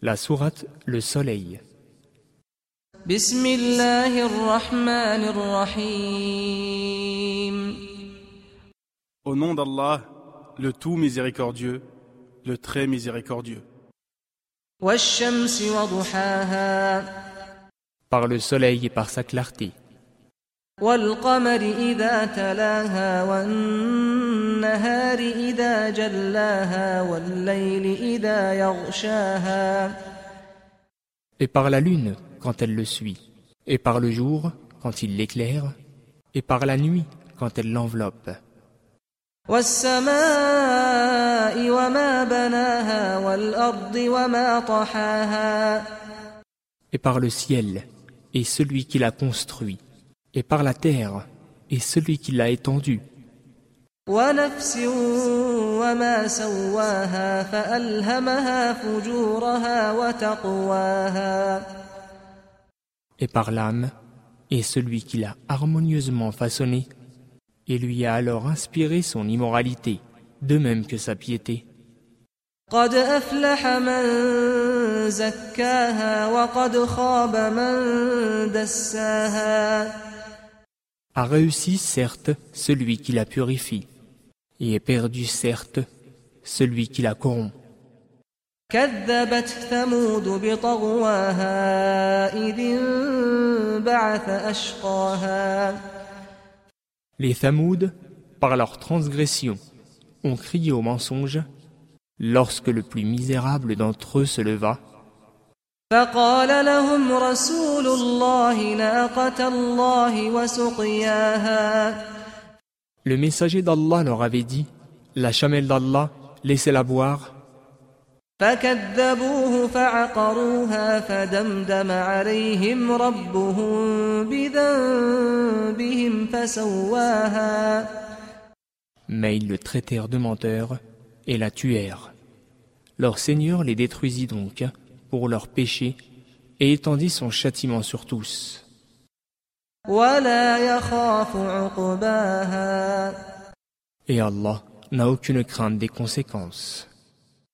La sourate Le Soleil. Au nom d'Allah, le tout miséricordieux, le très miséricordieux. Par le soleil et par sa clarté. والقمر إذا تلاها والنهار إذا جلاها والليل إذا يغشاها Et par la lune quand elle le suit. Et par le jour quand il l'éclaire. Et par la nuit quand elle l'enveloppe. والسماء وما بناها والأرض وما طحاها Et par le ciel et celui qui l'a construit. Et par la terre et celui qui l'a étendu. ونفس وما سواها فألهمها فجورها وتقواها Et par l'âme et celui qui l'a harmonieusement façonné. Et lui a alors inspiré son immoralité, de même que sa piété. قد أفلح من زكاها وقد خاب من دساها A réussi certes celui qui la purifie, et est perdu certes celui qui la corrompt. كذبت ثمود بطغواها إذ انبعث أشقاها Les Thamouds, par leur transgression, ont crié au mensonge lorsque le plus misérable d'entre eux se leva. فقال لهم رسول الله ناقة الله وسقياها Le messager d'Allah leur avait dit La chamelle d'Allah, laissez-la boire. فكذبوه فعقروها فدمدم عليهم ربهم بذنبهم فسواها Mais ils le traitèrent de menteur et la tuèrent. Leur Seigneur les détruisit donc pour leurs péchés et étendit son châtiment sur tous. Et Allah n'a aucune crainte des conséquences.